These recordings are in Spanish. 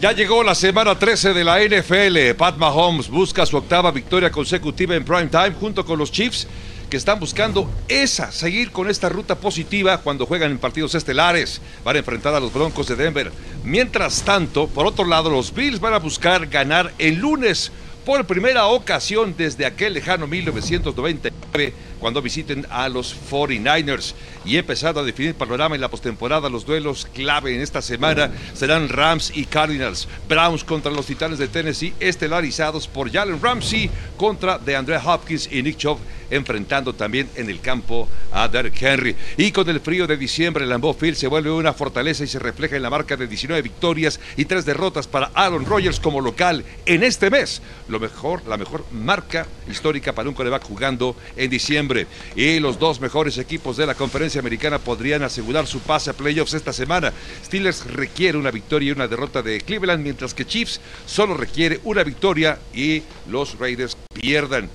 Ya llegó la semana 13 de la NFL. Pat Mahomes busca su octava victoria consecutiva en prime time junto con los Chiefs que están buscando esa, seguir con esta ruta positiva cuando juegan en partidos estelares. Van a enfrentar a los Broncos de Denver. Mientras tanto, por otro lado, los Bills van a buscar ganar el lunes por primera ocasión desde aquel lejano 1999 cuando visiten a los 49ers. Y he empezado a definir panorama en la postemporada. Los duelos clave en esta semana serán Rams y Cardinals. Browns contra los Titanes de Tennessee, estelarizados por Jalen Ramsey contra DeAndre Hopkins y Nick Chubb enfrentando también en el campo a Derek Henry. Y con el frío de diciembre, Lambeau Field se vuelve una fortaleza y se refleja en la marca de 19 victorias y 3 derrotas para Aaron Rodgers como local en este mes. Lo mejor, la mejor marca histórica para un coreback jugando en diciembre. Y los dos mejores equipos de la conferencia americana podrían asegurar su pase a playoffs esta semana. Steelers requiere una victoria y una derrota de Cleveland, mientras que Chiefs solo requiere una victoria y los Raiders pierdan.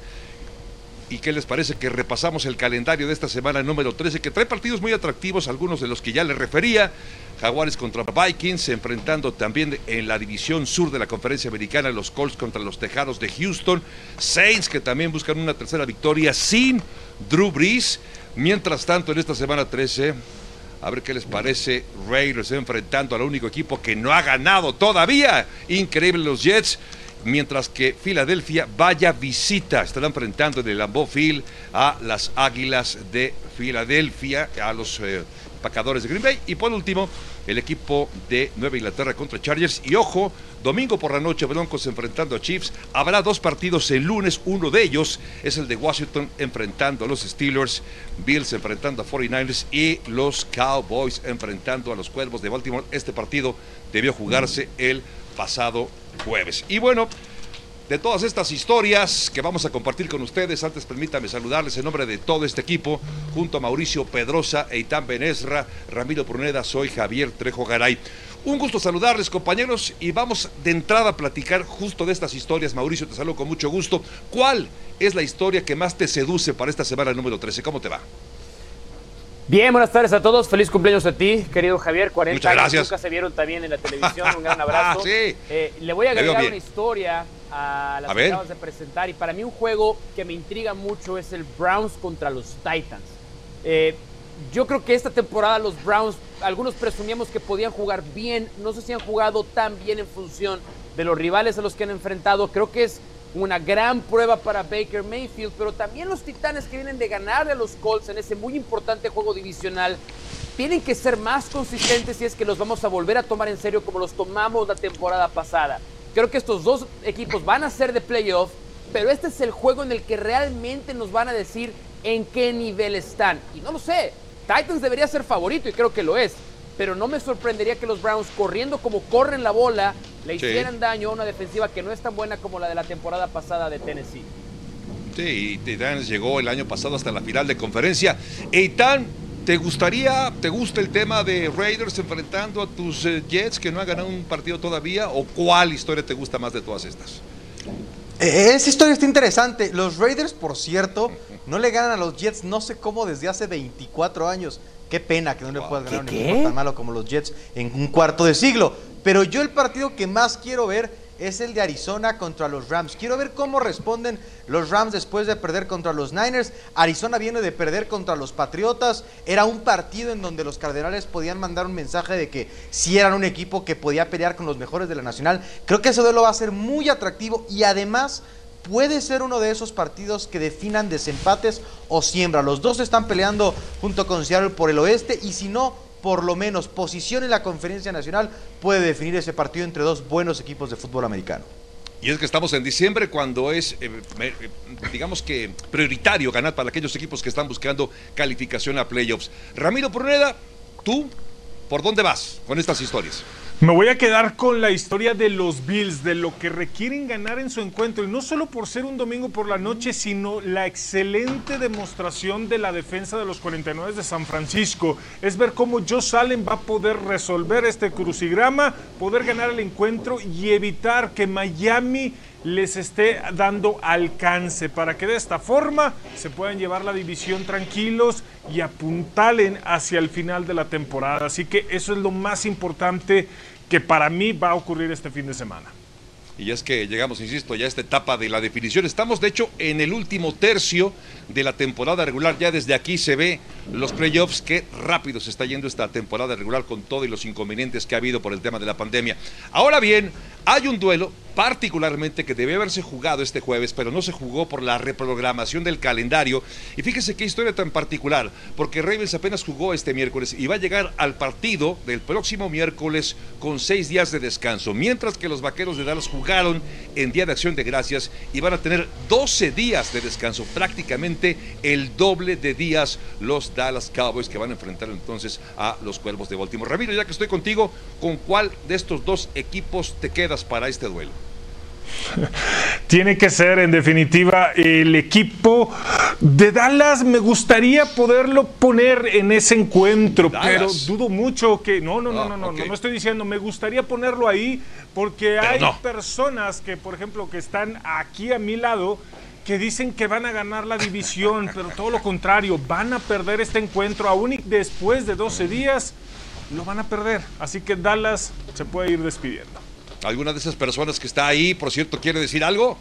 ¿Y qué les parece que repasamos el calendario de esta semana número 13, que trae partidos muy atractivos, algunos de los que ya les refería? Jaguares contra Vikings, enfrentando también en la división sur de la conferencia americana los Colts contra los Tejados de Houston, Saints que también buscan una tercera victoria sin Drew Brees. Mientras tanto, en esta semana 13, a ver qué les parece. Raiders enfrentando al único equipo que no ha ganado todavía. Increíble los Jets. Mientras que Filadelfia vaya visita. Estarán enfrentando en el Lambeau Field a las Águilas de Filadelfia, a los eh, Pacadores de Green Bay. Y por último, el equipo de Nueva Inglaterra contra Chargers. Y ojo, domingo por la noche, Broncos enfrentando a Chiefs. Habrá dos partidos el lunes. Uno de ellos es el de Washington enfrentando a los Steelers, Bills enfrentando a 49ers y los Cowboys enfrentando a los Cuervos de Baltimore. Este partido debió jugarse el pasado jueves. Y bueno, de todas estas historias que vamos a compartir con ustedes, antes permítame saludarles en nombre de todo este equipo, junto a Mauricio Pedrosa, Eitan Benesra, Ramiro Pruneda, soy Javier Trejo Garay. Un gusto saludarles, compañeros, y vamos de entrada a platicar justo de estas historias. Mauricio, te saludo con mucho gusto. ¿Cuál es la historia que más te seduce para esta semana número 13? ¿Cómo te va? Bien, buenas tardes a todos. Feliz cumpleaños a ti, querido Javier. 40 Muchas gracias. años nunca se vieron también en la televisión. Un gran abrazo. sí. Eh, le voy a agregar una historia a las A que acabas de presentar. Y para mí un juego que me intriga mucho es el Browns contra los Titans. Eh, yo creo que esta temporada los Browns, algunos presumíamos que podían jugar bien. No sé si han jugado tan bien en función de los rivales a los que han enfrentado. Creo que es una gran prueba para Baker Mayfield, pero también los Titanes que vienen de ganarle a los Colts en ese muy importante juego divisional tienen que ser más consistentes si es que los vamos a volver a tomar en serio como los tomamos la temporada pasada. Creo que estos dos equipos van a ser de playoff, pero este es el juego en el que realmente nos van a decir en qué nivel están. Y no lo sé, Titans debería ser favorito y creo que lo es, pero no me sorprendería que los Browns, corriendo como corren la bola, le Sí. hicieran daño a una defensiva que no es tan buena como la de la temporada pasada de Tennessee. Sí, y Titanes llegó el año pasado hasta la final de conferencia. Eitan, ¿te gustaría, te gusta el tema de Raiders enfrentando a tus eh, Jets que no han ganado un partido todavía? ¿O cuál historia te gusta más de todas estas? Eh, Esa historia está interesante. Los Raiders, por cierto, no le ganan a los Jets no sé cómo desde hace 24 años. Qué pena que no le Wow. puedas ganar a un ¿Qué, equipo qué? tan malo como los Jets en un cuarto de siglo. Pero yo el partido que más quiero ver es el de Arizona contra los Rams. Quiero ver cómo responden los Rams después de perder contra los Niners. Arizona viene de perder contra los Patriotas. Era un partido en donde los Cardenales podían mandar un mensaje de que sí eran un equipo que podía pelear con los mejores de la Nacional. Creo que ese duelo va a ser muy atractivo y además puede ser uno de esos partidos que definan desempates o siembra. Los dos están peleando junto con Seattle por el oeste y si no, por lo menos posición en la conferencia nacional puede definir ese partido entre dos buenos equipos de fútbol americano. Y es que estamos en diciembre cuando es, eh, eh, digamos que prioritario ganar para aquellos equipos que están buscando calificación a playoffs. Ramiro Pruneda, tú, ¿por dónde vas con estas historias? Me voy a quedar con la historia de los Bills, de lo que requieren ganar en su encuentro, y no solo por ser un domingo por la noche, sino la excelente demostración de la defensa de los 49 de San Francisco. Es ver cómo Josh Allen va a poder resolver este crucigrama, poder ganar el encuentro y evitar que Miami les esté dando alcance para que de esta forma se puedan llevar la división tranquilos y apuntalen hacia el final de la temporada. Así que eso es lo más importante que para mí va a ocurrir este fin de semana. Y es que llegamos, insisto, ya a esta etapa de la definición. Estamos, de hecho, en el último tercio de la temporada regular. Ya desde aquí se ve los playoffs, qué rápido se está yendo esta temporada regular con todo y los inconvenientes que ha habido por el tema de la pandemia. Ahora bien, hay un duelo particularmente que debe haberse jugado este jueves, pero no se jugó por la reprogramación del calendario. Y fíjese qué historia tan particular, porque Ravens apenas jugó este miércoles y va a llegar al partido del próximo miércoles con seis días de descanso, mientras que los Vaqueros de Dallas jugaron en Día de Acción de Gracias y van a tener 12 días de descanso, prácticamente el doble de días los Dallas Cowboys que van a enfrentar entonces a los Cuervos de Baltimore. Ramiro, ya que estoy contigo, ¿con cuál de estos dos equipos te quedas para este duelo? Tiene que ser, en definitiva, el equipo de Dallas. Me gustaría poderlo poner en ese encuentro, pero dudo mucho que. No, no, no, no, no, no, no, estoy diciendo. Me gustaría ponerlo ahí porque hay personas que, por ejemplo, que están aquí a mi lado que dicen que van a ganar la división, pero todo lo contrario, van a perder este encuentro aún y después de 12 días lo van a perder. Así que Dallas se puede ir despidiendo. ¿Alguna de esas personas que está ahí, por cierto, quiere decir algo?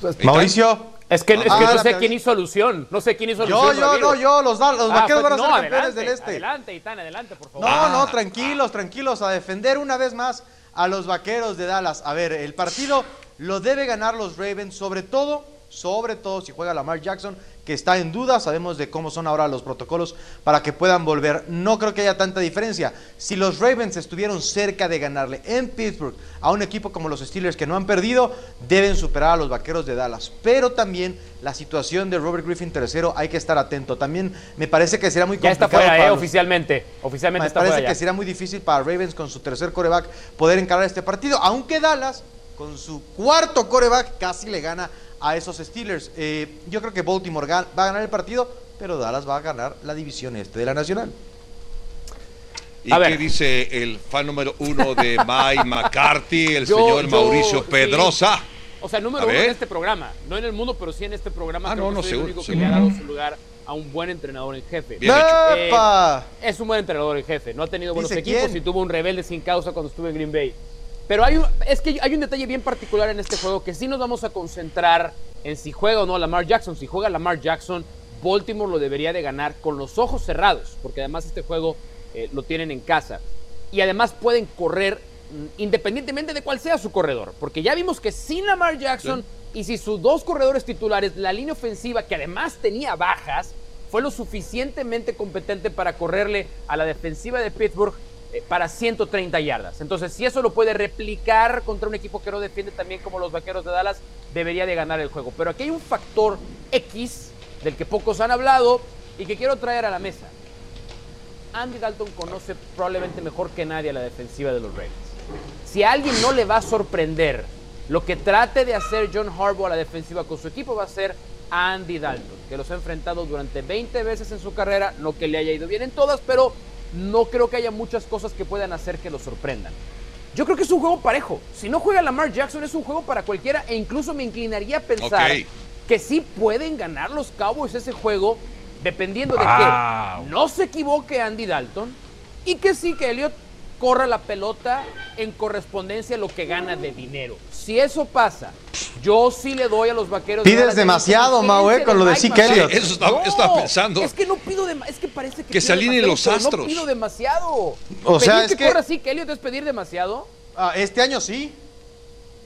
Pues, Mauricio. Es que, no sé quién hizo alusión. No sé quién hizo alusión. Yo, yo, no, yo. Los, los ah, vaqueros pues, van a ser campeones del este. Adelante, Itán, adelante, por favor. No, no, tranquilos, tranquilos. A defender una vez más a los vaqueros de Dallas. A ver, el partido lo debe ganar los Ravens, sobre todo, sobre todo si juega Lamar Jackson que está en duda, sabemos de cómo son ahora los protocolos para que puedan volver. No creo que haya tanta diferencia. Si los Ravens estuvieron cerca de ganarle en Pittsburgh a un equipo como los Steelers que no han perdido, deben superar a los Vaqueros de Dallas. Pero también la situación de Robert Griffin III hay que estar atento. También me parece que será muy complicado. Ya está fuera, eh, oficialmente. Oficialmente me parece que será muy difícil para Ravens con su tercer coreback poder encarar este partido, aunque Dallas con su cuarto coreback casi le gana a esos Steelers. Eh, yo creo que Baltimore va a ganar el partido, pero Dallas va a ganar la división este de la Nacional. ¿Y qué dice el fan número uno de Mike McCarthy, el señor Mauricio Pedrosa? O sea, número uno en este programa, no en el mundo, pero sí en este programa. Ah, no, no, el único que le ha dado su lugar a un buen entrenador en jefe. Eh, es un buen entrenador en jefe. No ha tenido buenos equipos y tuvo un rebelde sin causa cuando estuvo en Green Bay. Pero hay un, es que hay un detalle bien particular en este juego que sí nos vamos a concentrar en si juega o no Lamar Jackson. Si juega Lamar Jackson, Baltimore lo debería de ganar con los ojos cerrados, porque además este juego eh, lo tienen en casa. Y además pueden correr mm, independientemente de cuál sea su corredor, porque ya vimos que sin Lamar Jackson y si sus dos corredores titulares, la línea ofensiva que además tenía bajas, fue lo suficientemente competente para correrle a la defensiva de Pittsburgh para 130 yardas. Entonces, si eso lo puede replicar contra un equipo que no defiende también como los Vaqueros de Dallas, debería de ganar el juego. Pero aquí hay un factor X del que pocos han hablado y que quiero traer a la mesa. Andy Dalton conoce probablemente mejor que nadie la defensiva de los Ravens. Si a alguien no le va a sorprender lo que trate de hacer John Harbaugh a la defensiva con su equipo, va a ser Andy Dalton, que los ha enfrentado durante 20 veces en su carrera, no que le haya ido bien en todas, pero no creo que haya muchas cosas que puedan hacer que lo sorprendan. Yo creo que es un juego parejo. Si no juega Lamar Jackson es un juego para cualquiera e incluso me inclinaría a pensar que sí pueden ganar los Cowboys ese juego dependiendo de que no se equivoque Andy Dalton y que sí que Elliot corra la pelota en correspondencia a lo que gana de dinero. Si eso pasa, yo sí le doy a los vaqueros. Pides demasiado, Mau, eh, con lo de Zeke Elliott. Eso estaba, pensando. Es que no pido demasiado. Es que parece que. Que se alineen los astros. No pido demasiado. O sea, es que. corra Zeke Elliott es pedir demasiado? Ah, este año sí.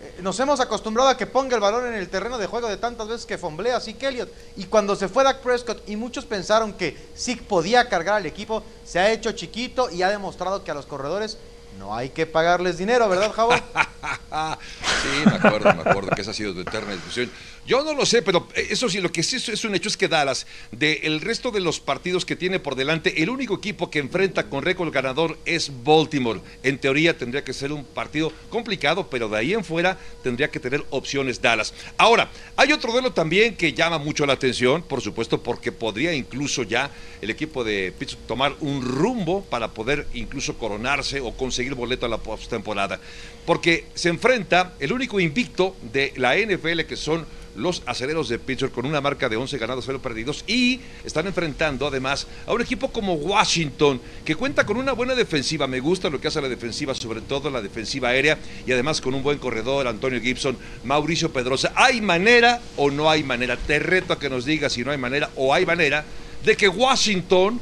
Eh, nos hemos acostumbrado a que ponga el balón en el terreno de juego de tantas veces que fomblea Zeke Elliott. Y cuando se fue Dak Prescott y muchos pensaron que Zeke podía cargar al equipo, se ha hecho chiquito y ha demostrado que a los corredores no hay que pagarles dinero, ¿verdad, Javo? sí, me acuerdo, me acuerdo que esa ha sido de eterna discusión. Yo no lo sé, pero eso sí, lo que sí es un hecho es que Dallas, del resto de los partidos que tiene por delante, el único equipo que enfrenta con récord ganador es Baltimore. En teoría tendría que ser un partido complicado, pero de ahí en fuera tendría que tener opciones Dallas. Ahora, hay otro duelo también que llama mucho la atención, por supuesto, porque podría incluso ya el equipo de Pittsburgh tomar un rumbo para poder incluso coronarse o conseguir boleto a la postemporada. Porque se enfrenta el único invicto de la NFL que son los aceleros de Pittsburgh con una marca de 11 ganados, 0 perdidos y están enfrentando además a un equipo como Washington que cuenta con una buena defensiva. Me gusta lo que hace la defensiva, sobre todo la defensiva aérea y además con un buen corredor, Antonio Gibson, Mauricio Pedrosa. ¿Hay manera o no hay manera? Te reto a que nos digas si no hay manera o hay manera de que Washington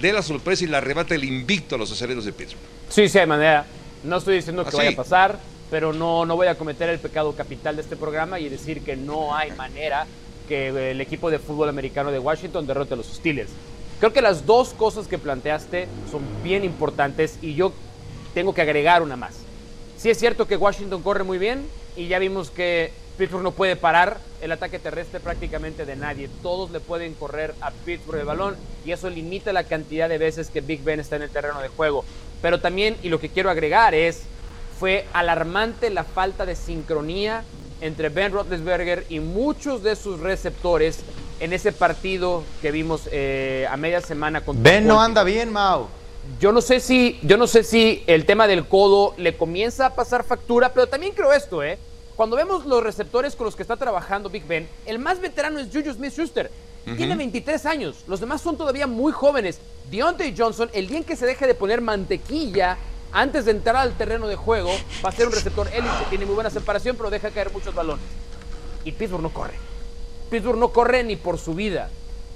dé la sorpresa y la arrebate el invicto a los aceleros de Pittsburgh. Sí, sí hay manera. No estoy diciendo que ¿Ah, vaya a pasar, pero no, no voy a cometer el pecado capital de este programa y decir que no hay manera que el equipo de fútbol americano de Washington derrote a los Steelers. Creo que las dos cosas que planteaste son bien importantes y yo tengo que agregar una más. Sí es cierto que Washington corre muy bien y ya vimos que Pittsburgh no puede parar el ataque terrestre prácticamente de nadie. Todos le pueden correr a Pittsburgh el balón y eso limita la cantidad de veces que Big Ben está en el terreno de juego. Pero también, y lo que quiero agregar es, fue alarmante la falta de sincronía entre Ben Roethlisberger y muchos de sus receptores en ese partido que vimos eh, a media semana contra Ben no anda bien, Mau. Yo no sé si, yo no sé si el tema del codo le comienza a pasar factura, pero también creo esto, ¿eh? Cuando vemos los receptores con los que está trabajando Big Ben, el más veterano es Juju Smith-Schuster. Tiene 23 años, los demás son todavía muy jóvenes. Deontay Johnson, el día en que se deje de poner mantequilla antes de entrar al terreno de juego, va a ser un receptor élite, tiene muy buena separación, pero deja caer muchos balones. Y Pittsburgh no corre. Pittsburgh no corre ni por su vida.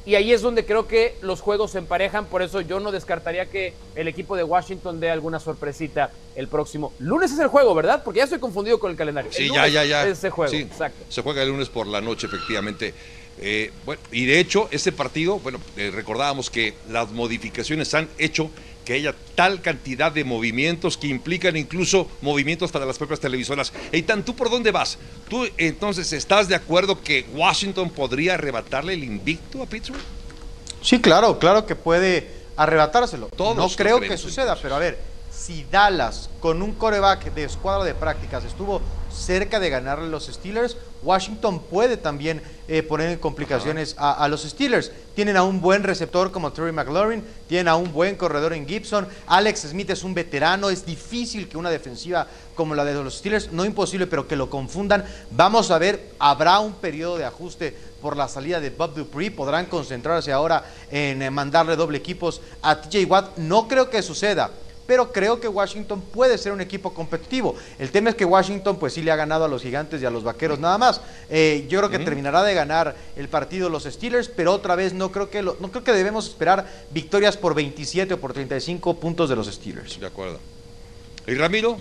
Y ahí es donde creo que los juegos se emparejan, por eso yo no descartaría que el equipo de Washington dé alguna sorpresita el próximo. Lunes es el juego, ¿verdad? Porque ya estoy confundido con el calendario. El Sí, ya, lunes ya, ya. Es ese juego, Sí, exacto. Se juega el lunes por la noche, efectivamente. Eh, bueno, y de hecho, este partido, bueno, eh, recordábamos que las modificaciones han hecho que haya tal cantidad de movimientos que implican incluso movimientos para las propias televisoras. Eitan, ¿tú por dónde vas? ¿Tú entonces estás de acuerdo que Washington podría arrebatarle el invicto a Pittsburgh? Sí, claro, claro que puede arrebatárselo. Todos no creo que suceda, entonces. pero a ver, si Dallas con un coreback de escuadra de prácticas estuvo cerca de ganarle a los Steelers, Washington puede también eh, poner en complicaciones a, a los Steelers. Tienen a un buen receptor como Terry McLaurin, tienen a un buen corredor en Gibson, Alex Smith es un veterano, es difícil que una defensiva como la de los Steelers, no imposible, pero que lo confundan. Vamos a ver, habrá un periodo de ajuste por la salida de Bob Dupree, podrán concentrarse ahora en eh, mandarle doble equipos a TJ Watt. No creo que suceda, pero creo que Washington puede ser un equipo competitivo. El tema es que Washington pues sí le ha ganado a los gigantes y a los vaqueros nada más. Eh, yo creo que terminará de ganar el partido los Steelers, pero otra vez no creo que lo- no creo que debemos esperar victorias por 27 o por 35 puntos de los Steelers. De acuerdo. Y Ramiro,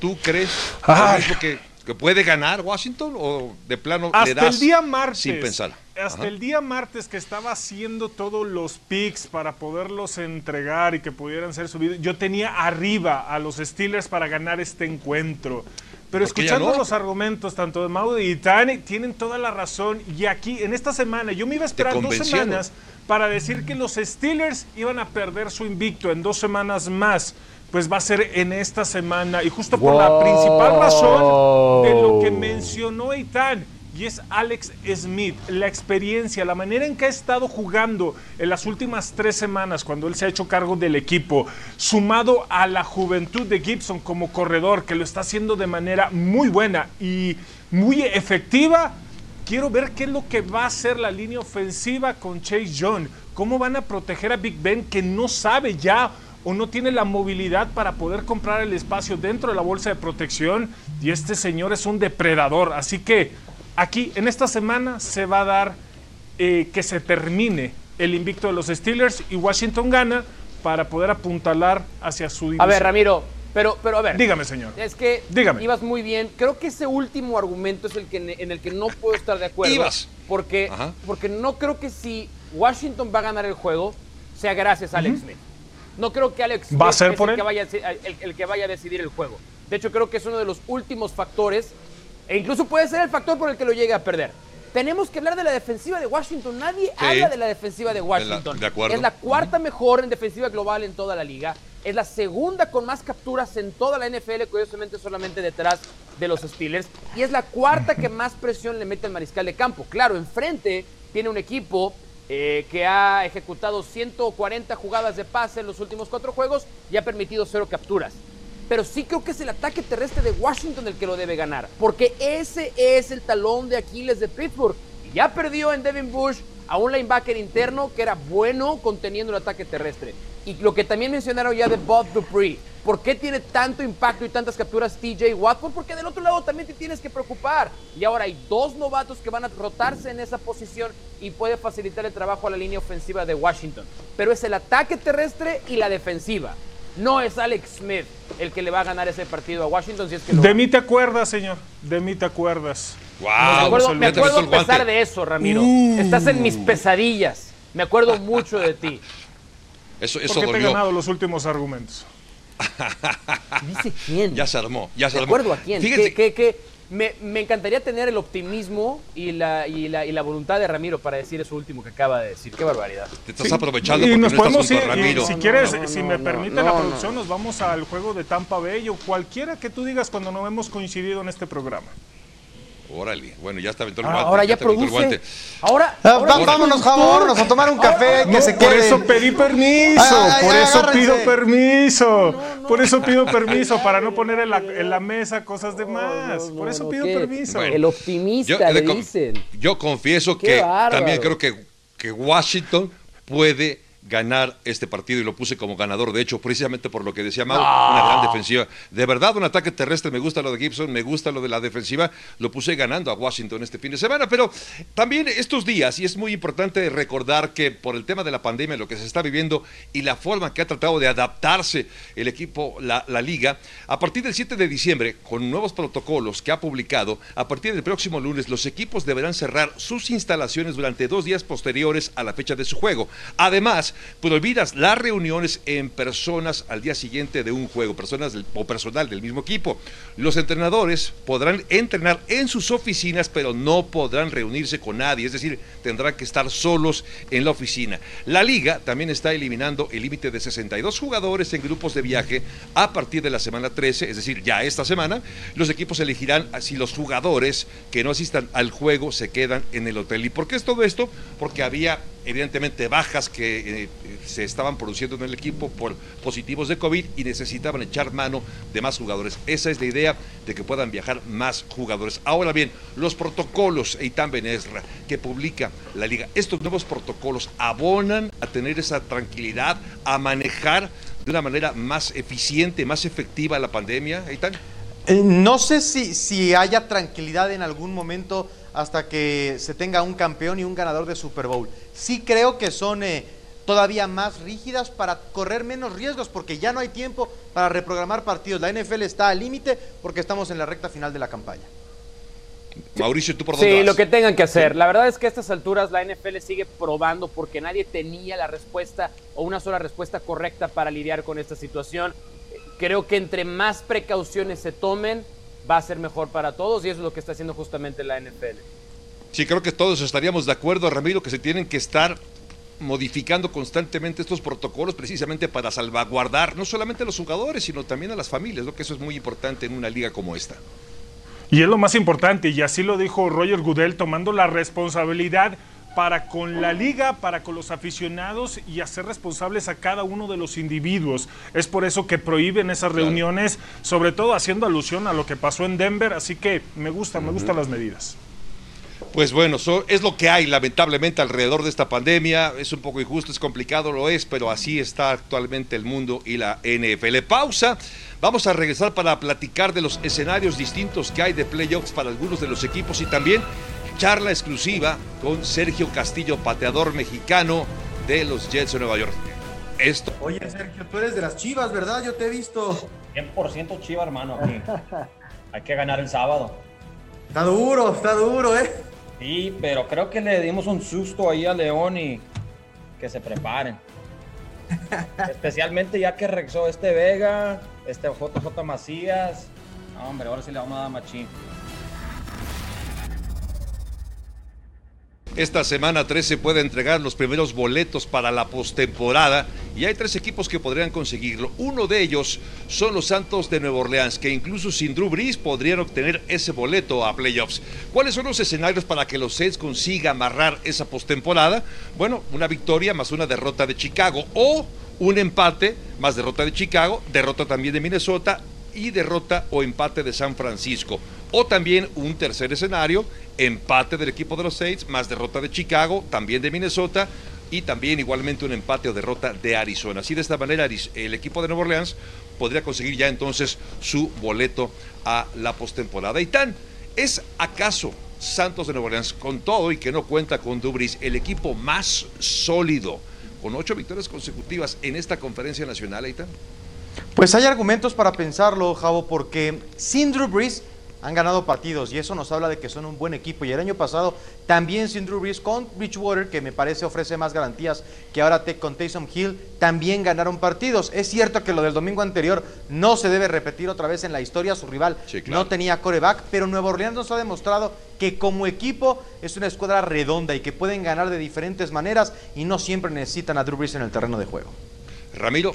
¿tú crees Ay. lo mismo que, que puede ganar Washington o de plano le Hasta das el día martes. sin pensar? Hasta Ajá. el día martes que estaba haciendo todos los picks para poderlos entregar y que pudieran ser subidos, yo tenía arriba a los Steelers para ganar este encuentro. Pero ¿Por qué ya escuchando no? los argumentos tanto de Mau y Tani, tienen toda la razón. Y aquí, en esta semana, yo me iba a esperar dos semanas para decir que los Steelers iban a perder su invicto en dos semanas más. Pues va a ser en esta semana. Y justo por la principal razón de lo que mencionó Eitan. Y es Alex Smith, la experiencia, la manera en que ha estado jugando en las últimas tres semanas cuando él se ha hecho cargo del equipo, sumado a la juventud de Gibson como corredor, que lo está haciendo de manera muy buena y muy efectiva. Quiero ver qué es lo que va a hacer la línea ofensiva con Chase Young. ¿Cómo van a proteger a Big Ben que no sabe ya o no tiene la movilidad para poder comprar el espacio dentro de la bolsa de protección? Y este señor es un depredador. Así que aquí, en esta semana, se va a dar eh, que se termine el invicto de los Steelers y Washington gana para poder apuntalar hacia su A división. ver, Ramiro, pero, pero a ver. Dígame, señor. Es que Dígame. ibas muy bien. Creo que ese último argumento es el que en el que no puedo estar de acuerdo. Ibas. Porque, Ajá. porque no creo que si Washington va a ganar el juego, sea gracias a Alex Smith. No creo que Alex ¿Va a Smith ser es por el, él? que vaya a, deci- el, el que vaya a decidir el juego. De hecho, creo que es uno de los últimos factores, e incluso puede ser el factor por el que lo llegue a perder. Tenemos que hablar de la defensiva de Washington. Nadie habla de la defensiva de Washington. de. Es la cuarta mejor en defensiva global en toda la liga. Es la segunda con más capturas en toda la NFL, curiosamente solamente detrás de los Steelers. Y es la cuarta que más presión le mete al mariscal de campo. Claro, enfrente tiene un equipo eh, que ha ejecutado 140 jugadas de pase en los últimos cuatro juegos y ha permitido cero capturas. Pero sí creo que es el ataque terrestre de Washington el que lo debe ganar, porque ese es el talón de Aquiles de Pittsburgh. Ya perdió en Devin Bush a un linebacker interno que era bueno conteniendo el ataque terrestre. Y lo que también mencionaron ya de Bob Dupree. ¿Por qué tiene tanto impacto y tantas capturas TJ Watt? Porque del otro lado también te tienes que preocupar. Y ahora hay dos novatos que van a rotarse en esa posición y puede facilitar el trabajo a la línea ofensiva de Washington. Pero es el ataque terrestre y la defensiva. No es Alex Smith el que le va a ganar ese partido a Washington si es que lo De mí te acuerdas, señor. De mí te acuerdas. Wow, me acuerdo, me acuerdo a pesar de eso, Ramiro. Uh. Estás en mis pesadillas. Me acuerdo mucho de ti. Eso, ¿Por eso qué te he ganado los últimos argumentos? Dice quién. Ya se armó, ya se ¿De armó. acuerdo a quién? Fíjense, Que, que- que me, me encantaría tener el optimismo y la, y, la, y la voluntad de Ramiro para decir eso último que acaba de decir. Qué barbaridad. te estás aprovechando Y porque nos no estás podemos junto ir, a y Ramiro. si No, quieres, no, si no, me no, permite no, la no. producción, nos vamos al juego de Tampa Bay o cualquiera que tú digas cuando no hemos coincidido en este programa. Órale, bueno, ya está aventó el Ah, guante. ahora ya el produce. Ahora, Ah, ahora va- ya vámonos, vámonos a tomar un café, que No, se por quede. eso pedí permiso, Ay, ay, por ay, eso agárrense. pido permiso, No, no. por eso pido permiso, para no poner en la, en la mesa cosas de más, No, no, por eso no, pido ¿qué? permiso. Bueno. El optimista, Yo, le dicen. yo confieso Qué que bárbaro. también creo que, que Washington puede ganar este partido y lo puse como ganador, de hecho, precisamente por lo que decía Mau, una gran defensiva. De verdad, un ataque terrestre, me gusta lo de Gibson, me gusta lo de la defensiva, lo puse ganando a Washington este fin de semana, pero también estos días, y es muy importante recordar que por el tema de la pandemia, lo que se está viviendo y la forma que ha tratado de adaptarse el equipo, la, la liga, a partir del 7 de diciembre, con nuevos protocolos que ha publicado, a partir del próximo lunes, los equipos deberán cerrar sus instalaciones durante dos días posteriores a la fecha de su juego. Además, prohibidas las reuniones en personas al día siguiente de un juego, personas o personal del mismo equipo. Los entrenadores podrán entrenar en sus oficinas, pero no podrán reunirse con nadie, es decir, tendrán que estar solos en la oficina. La liga también está eliminando el límite de 62 jugadores en grupos de viaje a partir de la semana 13, es decir, ya esta semana, los equipos elegirán si los jugadores que no asistan al juego se quedan en el hotel. ¿Y por qué es todo esto? Porque había evidentemente bajas que eh, se estaban produciendo en el equipo por positivos de COVID y necesitaban echar mano de más jugadores. Esa es la idea de que puedan viajar más jugadores. Ahora bien, los protocolos, Eitan Benesra, que publica la liga, estos nuevos protocolos abonan a tener esa tranquilidad, a manejar de una manera más eficiente, más efectiva la pandemia, Eitan. Eh, No sé si, si haya tranquilidad en algún momento hasta que se tenga un campeón y un ganador de Super Bowl. Sí creo que son eh, todavía más rígidas para correr menos riesgos porque ya no hay tiempo para reprogramar partidos. La NFL está al límite porque estamos en la recta final de la campaña. Mauricio, ¿tú por dónde Sí, vas? lo que tengan que hacer. La verdad es que a estas alturas la NFL sigue probando porque nadie tenía la respuesta o una sola respuesta correcta para lidiar con esta situación. Creo que entre más precauciones se tomen, va a ser mejor para todos y eso es lo que está haciendo justamente la NFL. Sí, creo que todos estaríamos de acuerdo, Ramiro, que se tienen que estar modificando constantemente estos protocolos precisamente para salvaguardar no solamente a los jugadores, sino también a las familias, ¿no? que eso es muy importante en una liga como esta. Y es lo más importante, y así lo dijo Roger Goodell, tomando la responsabilidad para con la liga, para con los aficionados y hacer responsables a cada uno de los individuos. Es por eso que prohíben esas reuniones, sobre todo haciendo alusión a lo que pasó en Denver, así que me gusta, me gustan las medidas. Pues bueno, so- es lo que hay lamentablemente alrededor de esta pandemia. Es un poco injusto, es complicado, lo es, pero así está actualmente el mundo y la NFL. Pausa. Vamos a regresar para platicar de los escenarios distintos que hay de playoffs para algunos de los equipos y también charla exclusiva con Sergio Castillo, pateador mexicano de los Jets de Nueva York. Esto Oye, Sergio, tú eres de las chivas, ¿verdad? Yo te he visto. 100% chiva, hermano, aquí. Hay que ganar el sábado. Está duro, está duro, ¿eh? Sí, pero creo que le dimos un susto ahí a León y que se preparen. Especialmente ya que regresó este Vega, este JJ Macías. No, hombre, ahora sí le vamos a dar machín. Esta semana 13 puede entregar los primeros boletos para la postemporada y hay tres equipos que podrían conseguirlo. Uno de ellos son los Santos de Nueva Orleans, que incluso sin Drew Brees podrían obtener ese boleto a playoffs. ¿Cuáles son los escenarios para que los Saints consigan amarrar esa postemporada? Bueno, una victoria más una derrota de Chicago o un empate más derrota de Chicago, derrota también de Minnesota y derrota o empate de San Francisco. O también un tercer escenario, empate del equipo de los Saints, más derrota de Chicago, también de Minnesota, y también igualmente un empate o derrota de Arizona. Así de esta manera el equipo de Nueva Orleans podría conseguir ya entonces su boleto a la postemporada. Y tan, ¿es acaso Santos de Nueva Orleans, con todo y que no cuenta con Dubris, el equipo más sólido, con ocho victorias consecutivas en esta conferencia nacional, Aitan? Pues hay argumentos para pensarlo, Javo, porque sin Drew Brees han ganado partidos y eso nos habla de que son un buen equipo. Y el año pasado también sin Drew Brees con Bridgewater, que me parece ofrece más garantías que ahora con Taysom Hill, también ganaron partidos. Es cierto que lo del domingo anterior no se debe repetir otra vez en la historia. Su rival no tenía coreback, pero Nuevo Orleans nos ha demostrado que como equipo es una escuadra redonda y que pueden ganar de diferentes maneras y no siempre necesitan a Drew Brees en el terreno de juego. Ramiro,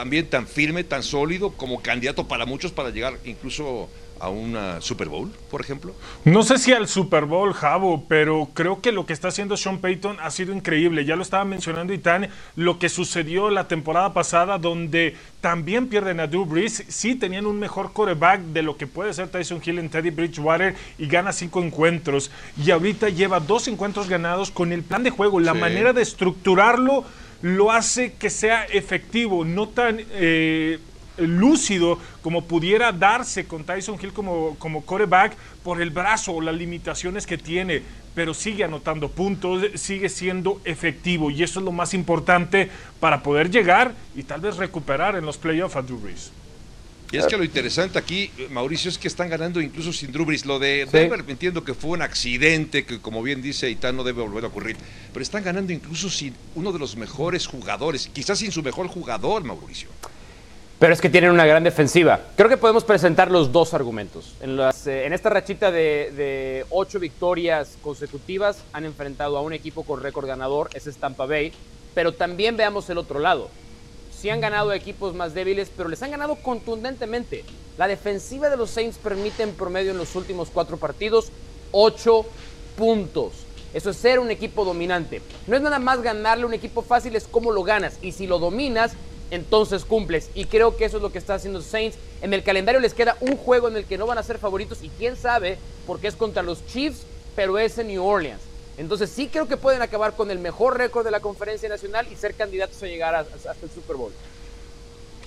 también tan firme, tan sólido como candidato para muchos para llegar incluso a un Super Bowl, por ejemplo? No sé si al Super Bowl, Javo, pero creo que lo que está haciendo Sean Payton ha sido increíble. Ya lo estaba mencionando Itán, lo que sucedió la temporada pasada, donde también pierden a Drew Brees. Sí tenían un mejor coreback de lo que puede ser Tyson Hill en Teddy Bridgewater y gana cinco encuentros. Y ahorita lleva dos encuentros ganados con el plan de juego, la manera de estructurarlo lo hace que sea efectivo, no tan eh, lúcido como pudiera darse con Tyson Hill como, como coreback por el brazo o las limitaciones que tiene, pero sigue anotando puntos, sigue siendo efectivo y eso es lo más importante para poder llegar y tal vez recuperar en los playoffs a Drew Brees. Y es que lo interesante aquí, Mauricio, es que están ganando incluso sin Drew Brees. Lo de Denver entiendo que fue un accidente, que como bien dice Itán no debe volver a ocurrir. Pero están ganando incluso sin uno de los mejores jugadores, quizás sin su mejor jugador, Mauricio. Pero es que tienen una gran defensiva. Creo que podemos presentar los dos argumentos. En, eh, en esta rachita de, de, ocho victorias consecutivas han enfrentado a un equipo con récord ganador, ese es Tampa Bay. Pero también veamos el otro lado sí han ganado equipos más débiles, pero les han ganado contundentemente. La defensiva de los Saints permite en promedio en los últimos cuatro partidos ocho puntos. Eso es ser un equipo dominante. No es nada más ganarle un equipo fácil, es cómo lo ganas. Y si lo dominas, entonces cumples. Y creo que eso es lo que está haciendo Saints. En el calendario les queda un juego en el que no van a ser favoritos y quién sabe, porque es contra los Chiefs, pero es en New Orleans. Entonces sí creo que pueden acabar con el mejor récord de la conferencia nacional y ser candidatos a llegar hasta el Super Bowl.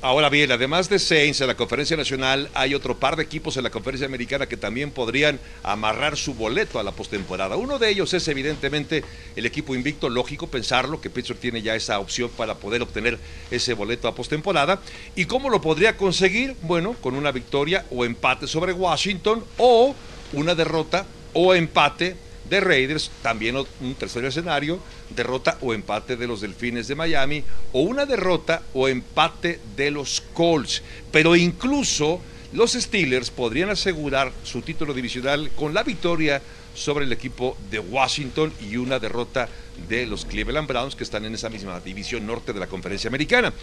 Ahora bien, además de Saints en la conferencia nacional, hay otro par de equipos en la conferencia americana que también podrían amarrar su boleto a la postemporada. Uno de ellos es evidentemente el equipo invicto, lógico pensarlo, que Pittsburgh tiene ya esa opción para poder obtener ese boleto a postemporada. ¿Y cómo lo podría conseguir? Bueno, con una victoria o empate sobre Washington o una derrota o empate de Raiders, también un tercer escenario, derrota o empate de los Delfines de Miami, o una derrota o empate de los Colts. Pero incluso los Steelers podrían asegurar su título divisional con la victoria sobre el equipo de Washington y una derrota de los Cleveland Browns que están en esa misma división norte de la conferencia americana.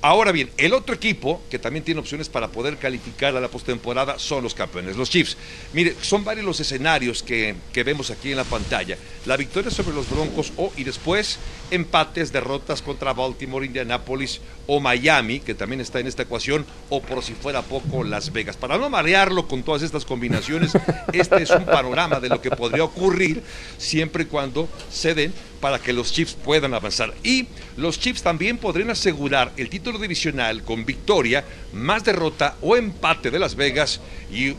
Ahora bien, el otro equipo que también tiene opciones para poder calificar a la postemporada son los campeones, los Chiefs. Mire, son varios los escenarios que, que vemos aquí en la pantalla. La victoria sobre los Broncos o y después empates, derrotas contra Baltimore, Indianapolis o Miami, que también está en esta ecuación, o por si fuera poco Las Vegas. Para no marearlo con todas estas combinaciones, este es un panorama de lo que podría ocurrir siempre y cuando se den para que los Chiefs puedan avanzar. Y los Chiefs también podrían asegurar el título divisional con victoria, más derrota o empate de Las Vegas y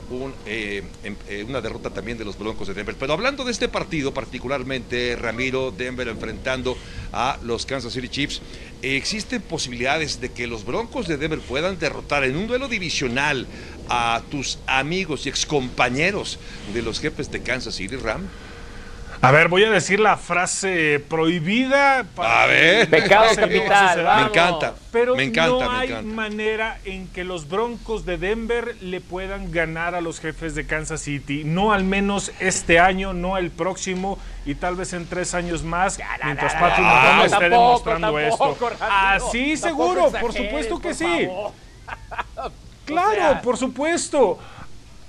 eh, em, eh, una derrota también de los Broncos de Denver. Pero hablando de este partido, particularmente Ramiro, Denver enfrentando a los Kansas City Chiefs, ¿existen posibilidades de que los Broncos de Denver puedan derrotar en un duelo divisional a tus amigos y excompañeros de los jefes de Kansas City Ram? A ver, voy a decir la frase prohibida. Para a ver. Pecado capital. Me encanta. Pero me encanta, no hay manera en que los Broncos de Denver le puedan ganar a los jefes de Kansas City. No al menos este año, no el próximo y tal vez en tres años más, mientras Patrick Mahomes esté demostrando esto. Así seguro, por supuesto que sí. Claro, por supuesto.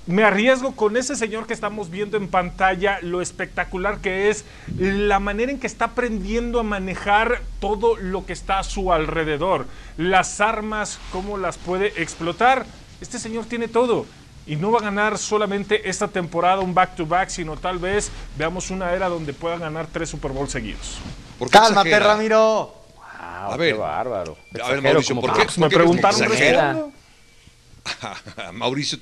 Me arriesgo con ese señor que estamos viendo en pantalla, lo espectacular que es, la manera en que está aprendiendo a manejar todo lo que está a su alrededor, las armas, cómo las puede explotar. Este señor tiene todo y no va a ganar solamente esta temporada un back-to-back, sino tal vez veamos una era donde pueda ganar tres Super Bowl seguidos. ¿Por qué Cálmate, exagera? Ramiro. Wow, a ver, qué bárbaro. A ver, Mauricio, ¿por qué, me preguntaron Mauricio,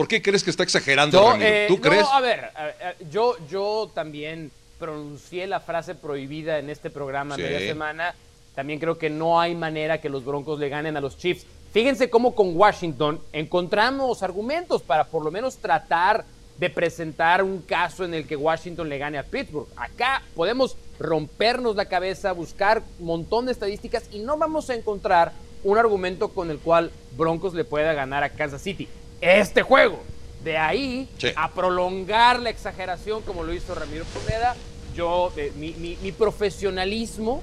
¿por qué crees que está exagerando, Ramiro? Eh, ¿Tú crees? a ver, yo, yo también pronuncié la frase prohibida en este programa media semana. También creo que no hay manera que los Broncos le ganen a los Chiefs. Fíjense cómo con Washington encontramos argumentos para por lo menos tratar de presentar un caso en el que Washington le gane a Pittsburgh. Acá podemos rompernos la cabeza, buscar un montón de estadísticas y no vamos a encontrar un argumento con el cual Broncos le pueda ganar a Kansas City. Este juego. De ahí a prolongar la exageración como lo hizo Ramiro Pineda, yo, eh, mi profesionalismo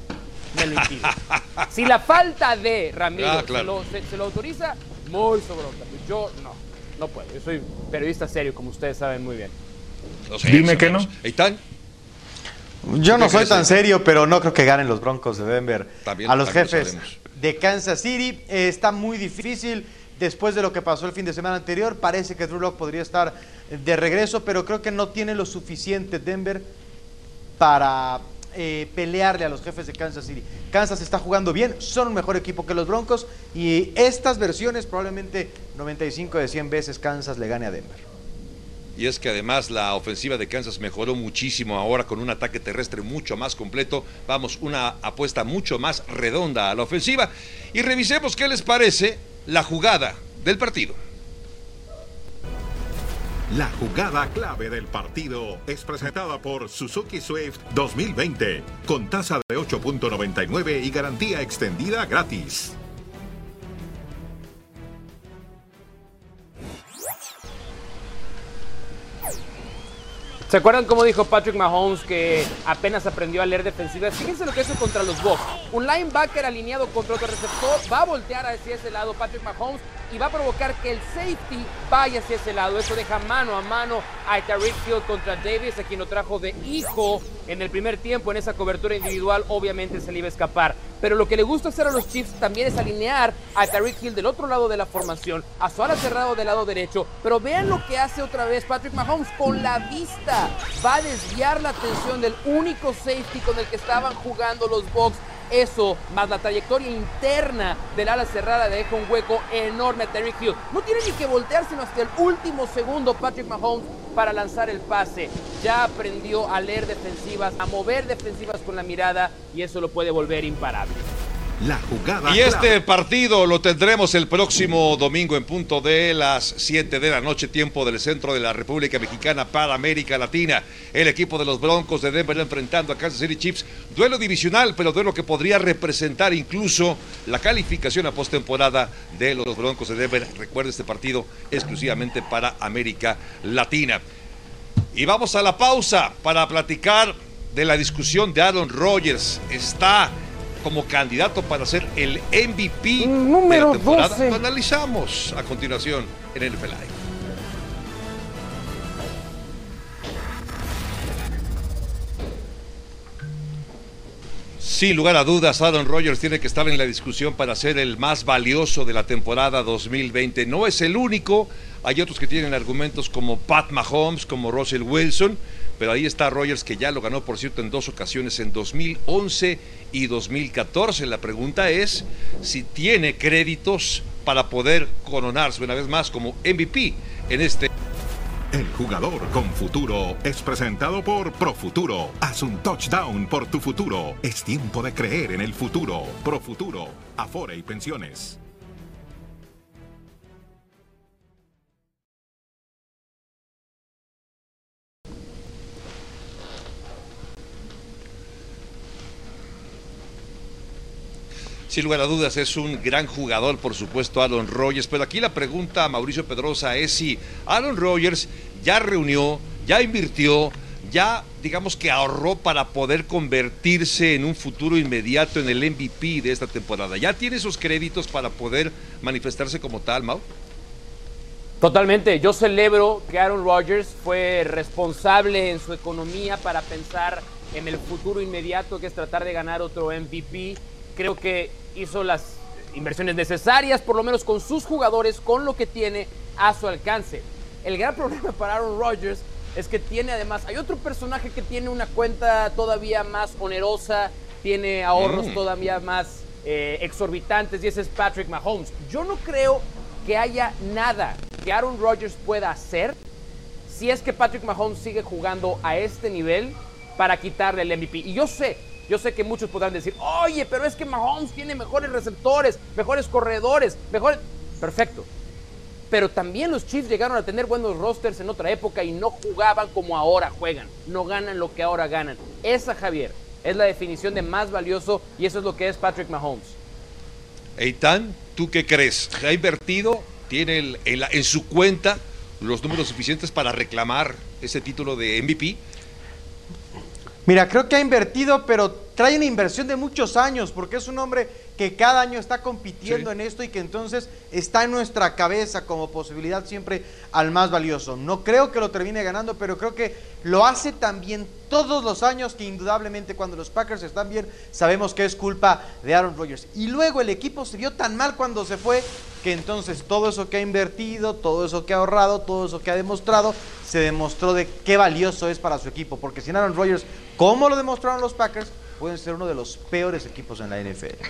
me lo impide. si la falta de Ramiro ah, se, lo, autoriza, muy sobronta. Yo no, no puedo. Yo soy periodista serio, como ustedes saben muy bien. Dime que no. ¿Eitan? Yo no soy tan serio, pero no creo que ganen los Broncos de Denver a los jefes de Kansas City. Eh, está muy difícil después de lo que pasó el fin de semana anterior. Parece que Drew Lock podría estar de regreso, pero creo que no tiene lo suficiente Denver para eh, pelearle a los jefes de Kansas City. Kansas está jugando bien, son un mejor equipo que los Broncos y estas versiones probablemente 95 de 100 veces Kansas le gane a Denver. Y es que además la ofensiva de Kansas mejoró muchísimo ahora con un ataque terrestre mucho más completo. Vamos, una apuesta mucho más redonda a la ofensiva. Y revisemos qué les parece la jugada del partido. La jugada clave del partido es presentada por Suzuki Swift 2020, con tasa de 8.99 y garantía extendida gratis. ¿Se acuerdan cómo dijo Patrick Mahomes que apenas aprendió a leer defensivas? Fíjense lo que hizo contra los Bucks. Un linebacker alineado contra otro receptor va a voltear hacia ese lado Patrick Mahomes y va a provocar que el safety vaya hacia ese lado. Eso deja mano a mano a Tariq Hill contra Davis, a quien lo trajo de hijo en el primer tiempo en esa cobertura individual. Obviamente se le iba a escapar. Pero lo que le gusta hacer a los Chiefs también es alinear a Tariq Hill del otro lado de la formación, a su ala cerrado del lado derecho. Pero vean lo que hace otra vez Patrick Mahomes con la vista va a desviar la atención del único safety con el que estaban jugando los Bucks. Eso, más la trayectoria interna del ala cerrada, deja un hueco enorme a Terry Hill. No tiene ni que voltear, sino hasta el último segundo Patrick Mahomes para lanzar el pase. Ya aprendió a leer defensivas, a mover defensivas con la mirada y eso lo puede volver imparable. La jugada. Y este partido lo tendremos el próximo domingo en punto de las 7 de la noche, tiempo del centro de la República Mexicana para América Latina. El equipo de los Broncos de Denver enfrentando a Kansas City Chiefs. Duelo divisional, pero duelo que podría representar incluso la calificación a postemporada de los Broncos de Denver. Recuerda este partido exclusivamente para América Latina. Y vamos a la pausa para platicar de la discusión de Aaron Rodgers. Está como candidato para ser el MVP Número de la temporada. Lo analizamos a continuación en el FLI. Sin lugar a dudas, Aaron Rodgers tiene que estar en la discusión para ser el más valioso de la temporada 2020. No es el único, hay otros que tienen argumentos como Pat Mahomes, como Russell Wilson, pero ahí está Rogers que ya lo ganó, por cierto, en dos ocasiones, en 2011 y 2014. La pregunta es si tiene créditos para poder coronarse una vez más como MVP en este. El jugador con futuro es presentado por Profuturo. Haz un touchdown por tu futuro. Es tiempo de creer en el futuro. Profuturo, Afore y Pensiones. Sin lugar a dudas, es un gran jugador, por supuesto, Aaron Rodgers. Pero aquí la pregunta a Mauricio Pedrosa es si Aaron Rodgers ya reunió, ya invirtió, ya digamos que ahorró para poder convertirse en un futuro inmediato en el MVP de esta temporada. ¿Ya tiene esos créditos para poder manifestarse como tal, Mau? Totalmente. Yo celebro que Aaron Rodgers fue responsable en su economía para pensar en el futuro inmediato, que es tratar de ganar otro MVP. Creo que hizo las inversiones necesarias, por lo menos con sus jugadores, con lo que tiene a su alcance. El gran problema para Aaron Rodgers es que tiene además, hay otro personaje que tiene una cuenta todavía más onerosa, tiene ahorros Mm. todavía más eh, exorbitantes y ese es Patrick Mahomes. Yo no creo que haya nada que Aaron Rodgers pueda hacer si es que Patrick Mahomes sigue jugando a este nivel para quitarle el MVP. Y yo sé, yo sé que muchos podrán decir, oye, pero es que Mahomes tiene mejores receptores, mejores corredores, mejores... Perfecto. Pero también los Chiefs llegaron a tener buenos rosters en otra época y no jugaban como ahora juegan. No ganan lo que ahora ganan. Esa, Javier, es la definición de más valioso y eso es lo que es Patrick Mahomes. Eitan, ¿tú qué crees? ¿Ha invertido? ¿Tiene en su cuenta los números suficientes para reclamar ese título de MVP? Mira, creo que ha invertido, pero trae una inversión de muchos años, porque es un hombre que cada año está compitiendo Sí. en esto y que entonces está en nuestra cabeza como posibilidad siempre al más valioso. No creo que lo termine ganando, pero creo que lo hace también todos los años que indudablemente cuando los Packers están bien sabemos que es culpa de Aaron Rodgers. Y luego el equipo se vio tan mal cuando se fue entonces todo eso que ha invertido, todo eso que ha ahorrado, todo eso que ha demostrado, se demostró de qué valioso es para su equipo. Porque sin Aaron Rodgers, como lo demostraron los Packers, pueden ser uno de los peores equipos en la NFL.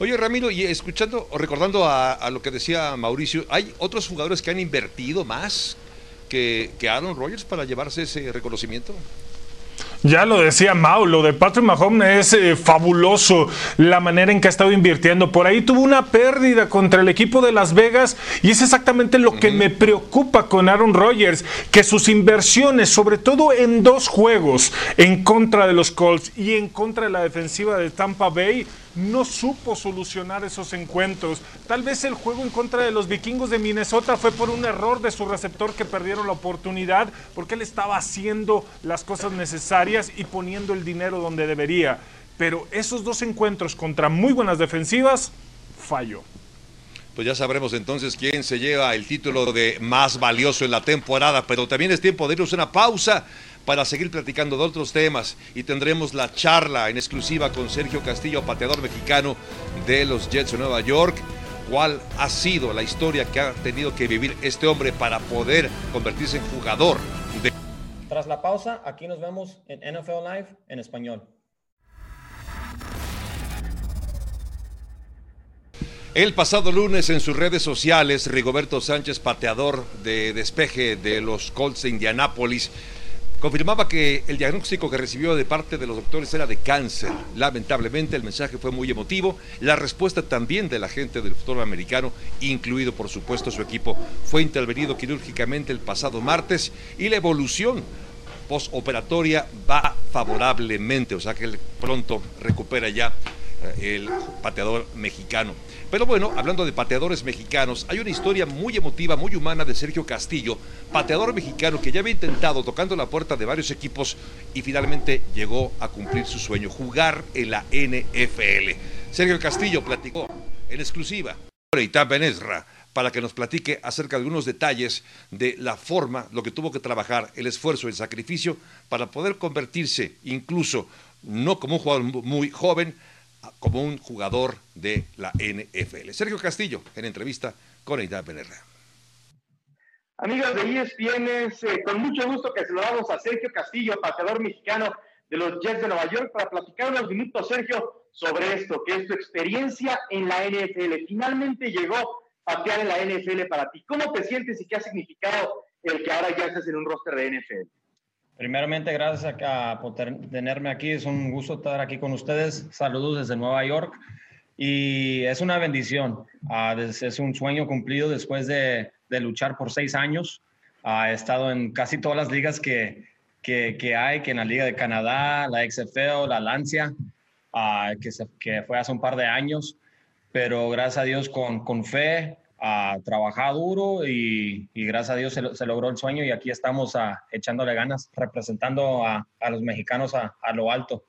Oye, Ramiro, y escuchando o recordando a, lo que decía Mauricio, ¿hay otros jugadores que han invertido más que Aaron Rodgers para llevarse ese reconocimiento? Ya lo decía Mau, lo de Patrick Mahomes es eh, fabuloso la manera en que ha estado invirtiendo. Por ahí tuvo una pérdida contra el equipo de Las Vegas y es exactamente lo que me preocupa con Aaron Rodgers, que sus inversiones, sobre todo en dos juegos, en contra de los Colts y en contra de la defensiva de Tampa Bay, no supo solucionar esos encuentros. Tal vez el juego en contra de los vikingos de Minnesota fue por un error de su receptor que perdieron la oportunidad porque él estaba haciendo las cosas necesarias y poniendo el dinero donde debería. Pero esos dos encuentros contra muy buenas defensivas, falló. Pues ya sabremos entonces quién se lleva el título de más valioso en la temporada, pero también es tiempo de irnos a una pausa para seguir platicando de otros temas y tendremos la charla en exclusiva con Sergio Castillo, pateador mexicano de los Jets de Nueva York. ¿Cuál ha sido la historia que ha tenido que vivir este hombre para poder convertirse en jugador de Tras la pausa, aquí nos vemos en NFL Live en español. El pasado lunes en sus redes sociales, Rigoberto Sánchez, pateador de despeje de los Colts de Indianápolis, confirmaba que el diagnóstico que recibió de parte de los doctores era de cáncer. Lamentablemente el mensaje fue muy emotivo. La respuesta también de la gente del fútbol americano, incluido por supuesto su equipo, fue intervenido quirúrgicamente el pasado martes y la evolución postoperatoria va favorablemente, o sea que él pronto recupera ya eh, el pateador mexicano. Pero bueno, hablando de pateadores mexicanos, hay una historia muy emotiva, muy humana de Sergio Castillo, pateador mexicano que ya había intentado tocando la puerta de varios equipos y finalmente llegó a cumplir su sueño, jugar en la NFL. Sergio Castillo platicó en exclusiva con Eitan Benesra para que nos platique acerca de algunos detalles de la forma, lo que tuvo que trabajar, el esfuerzo, el sacrificio para poder convertirse incluso, no como un jugador muy joven, como un jugador de la NFL. Sergio Castillo, en entrevista con Eitan Benesra. Amigos de E ESPN, es eh, con mucho gusto que saludamos a Sergio Castillo, pateador mexicano de los Jets de Nueva York, para platicar unos minutos, Sergio, sobre esto, que es tu experiencia en la NFL. Finalmente llegó patear en la NFL para ti. ¿Cómo te sientes y qué ha significado el que ahora ya estés en un roster de NFL? Primeramente, gracias a- por ten- tenerme aquí. Es un gusto estar aquí con ustedes. Saludos desde Nueva York. Y es una bendición. Ah, es, es un sueño cumplido después de, de luchar por seis años. Ah, he estado en casi todas las ligas que, que, que hay, que en la Liga de Canadá, la XFL, la Lancia, ah, que, se- que fue hace un par de años. Pero gracias a Dios con, con fe, a trabajar duro y, y gracias a Dios se, se logró el sueño y aquí estamos ah, echándole ganas, representando a, a los mexicanos a, a lo alto.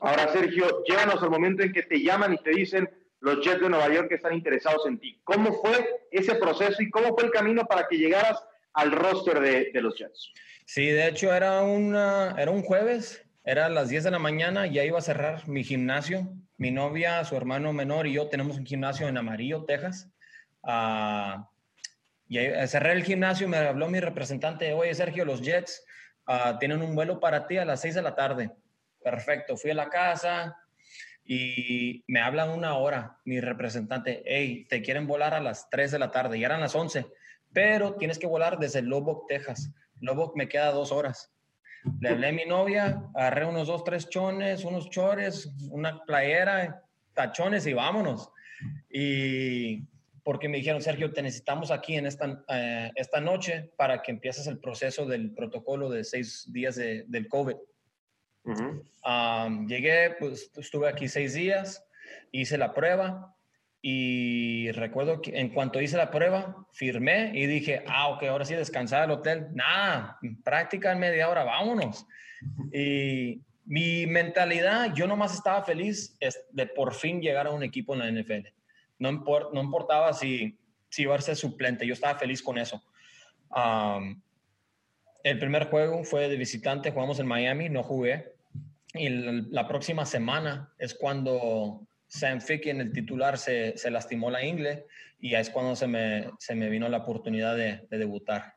Ahora, Sergio, llévanos al momento en que te llaman y te dicen, los Jets de Nueva York que están interesados en ti. ¿Cómo fue ese proceso y cómo fue el camino para que llegaras al roster de, de los Jets? Sí, de hecho era, una, era un jueves, era las 10 de la mañana, ya iba a cerrar mi gimnasio. Mi novia, su hermano menor y yo tenemos un gimnasio en Amarillo, Texas. Uh, y cerré el gimnasio, me habló mi representante, oye Sergio, los Jets uh, tienen un vuelo para ti a las 6 de la tarde. Perfecto, fui a la casa y me hablan una hora mi representante, hey, te quieren volar a las 3 de la tarde, y eran las 11, pero tienes que volar desde Lubbock, Texas. Lubbock me queda dos horas. Le hablé a mi novia, agarré unos dos, tres chones, unos chores, una playera, tachones y vámonos. Y porque me dijeron, Sergio, te necesitamos aquí en esta, eh, esta noche para que empieces el proceso del protocolo de seis días de, del COVID. llegué, pues estuve aquí seis días, hice la prueba y recuerdo que en cuanto hice la prueba, firmé y dije, ah, ok, ahora sí descansar al hotel. Nada, práctica en media hora, vámonos. Y mi mentalidad, yo nomás estaba feliz de por fin llegar a un equipo en la NFL. No, importaba si, si iba a ser suplente, yo estaba feliz con eso. el primer juego fue de visitante, jugamos en Miami, no jugué. Y la próxima semana es cuando Sam en el titular, se, se, lastimó la ingle y es cuando se me, se me vino la oportunidad de, de, debutar.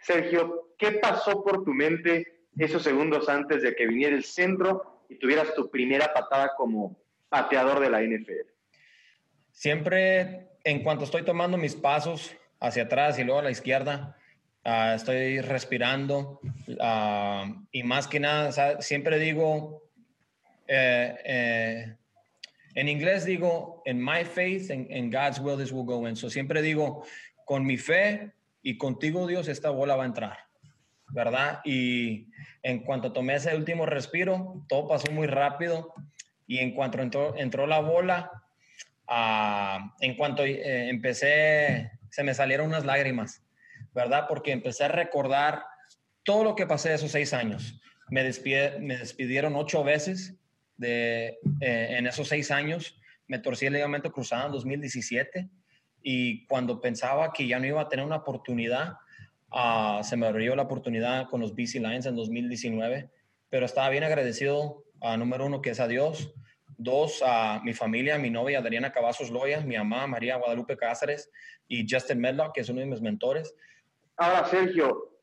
Sergio, ¿qué pasó por tu mente esos segundos antes de que viniera el centro y tuvieras tu primera patada como pateador de la NFL? Siempre, en cuanto estoy tomando mis pasos hacia atrás y luego a la izquierda, uh, estoy respirando uh, y más que nada, siempre digo, eh, eh, en inglés digo, en my faith, en, God's will, this will go in. So siempre digo, con mi fe y contigo, Dios, esta bola va a entrar, ¿verdad? Y en cuanto tomé ese último respiro, todo pasó muy rápido. Y en cuanto entró, entró la bola, uh, en cuanto eh, empecé, se me salieron unas lágrimas, ¿verdad? Porque empecé a recordar todo lo que pasé esos seis años. Me, despidieron ocho veces eh, en esos seis años. Me torcí el ligamento cruzado en 2017 y cuando pensaba que ya no iba a tener una oportunidad, uh, se me abrió la oportunidad con los BC Lions en 2019, pero estaba bien agradecido, a número uno, que es a Dios, dos, a mi familia, mi novia Adriana Cavazos Loya, mi mamá María Guadalupe Cáceres y Justin Medlock, que es uno de mis mentores. Ahora, Sergio,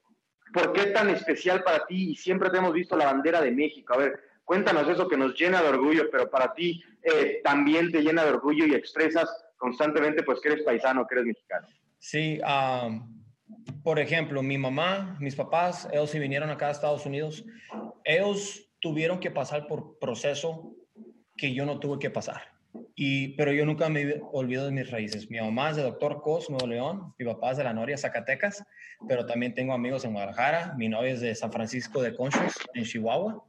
¿por qué tan especial para ti? Y siempre te hemos visto la bandera de México. A ver, Cuéntanos eso que nos llena de orgullo, pero para ti eh, también te llena de orgullo y expresas constantemente pues que eres paisano, que eres mexicano. Sí, por ejemplo, mi mamá, mis papás, ellos si vinieron acá a Estados Unidos, ellos tuvieron que pasar por proceso que yo no tuve que pasar. Y, pero yo nunca me olvido de mis raíces. Mi mamá es de Doctor Cos, Nuevo León. Mi papá es de La Noria, Zacatecas. Pero también tengo amigos en Guadalajara. Mi novia es de San Francisco de Conchos, en Chihuahua.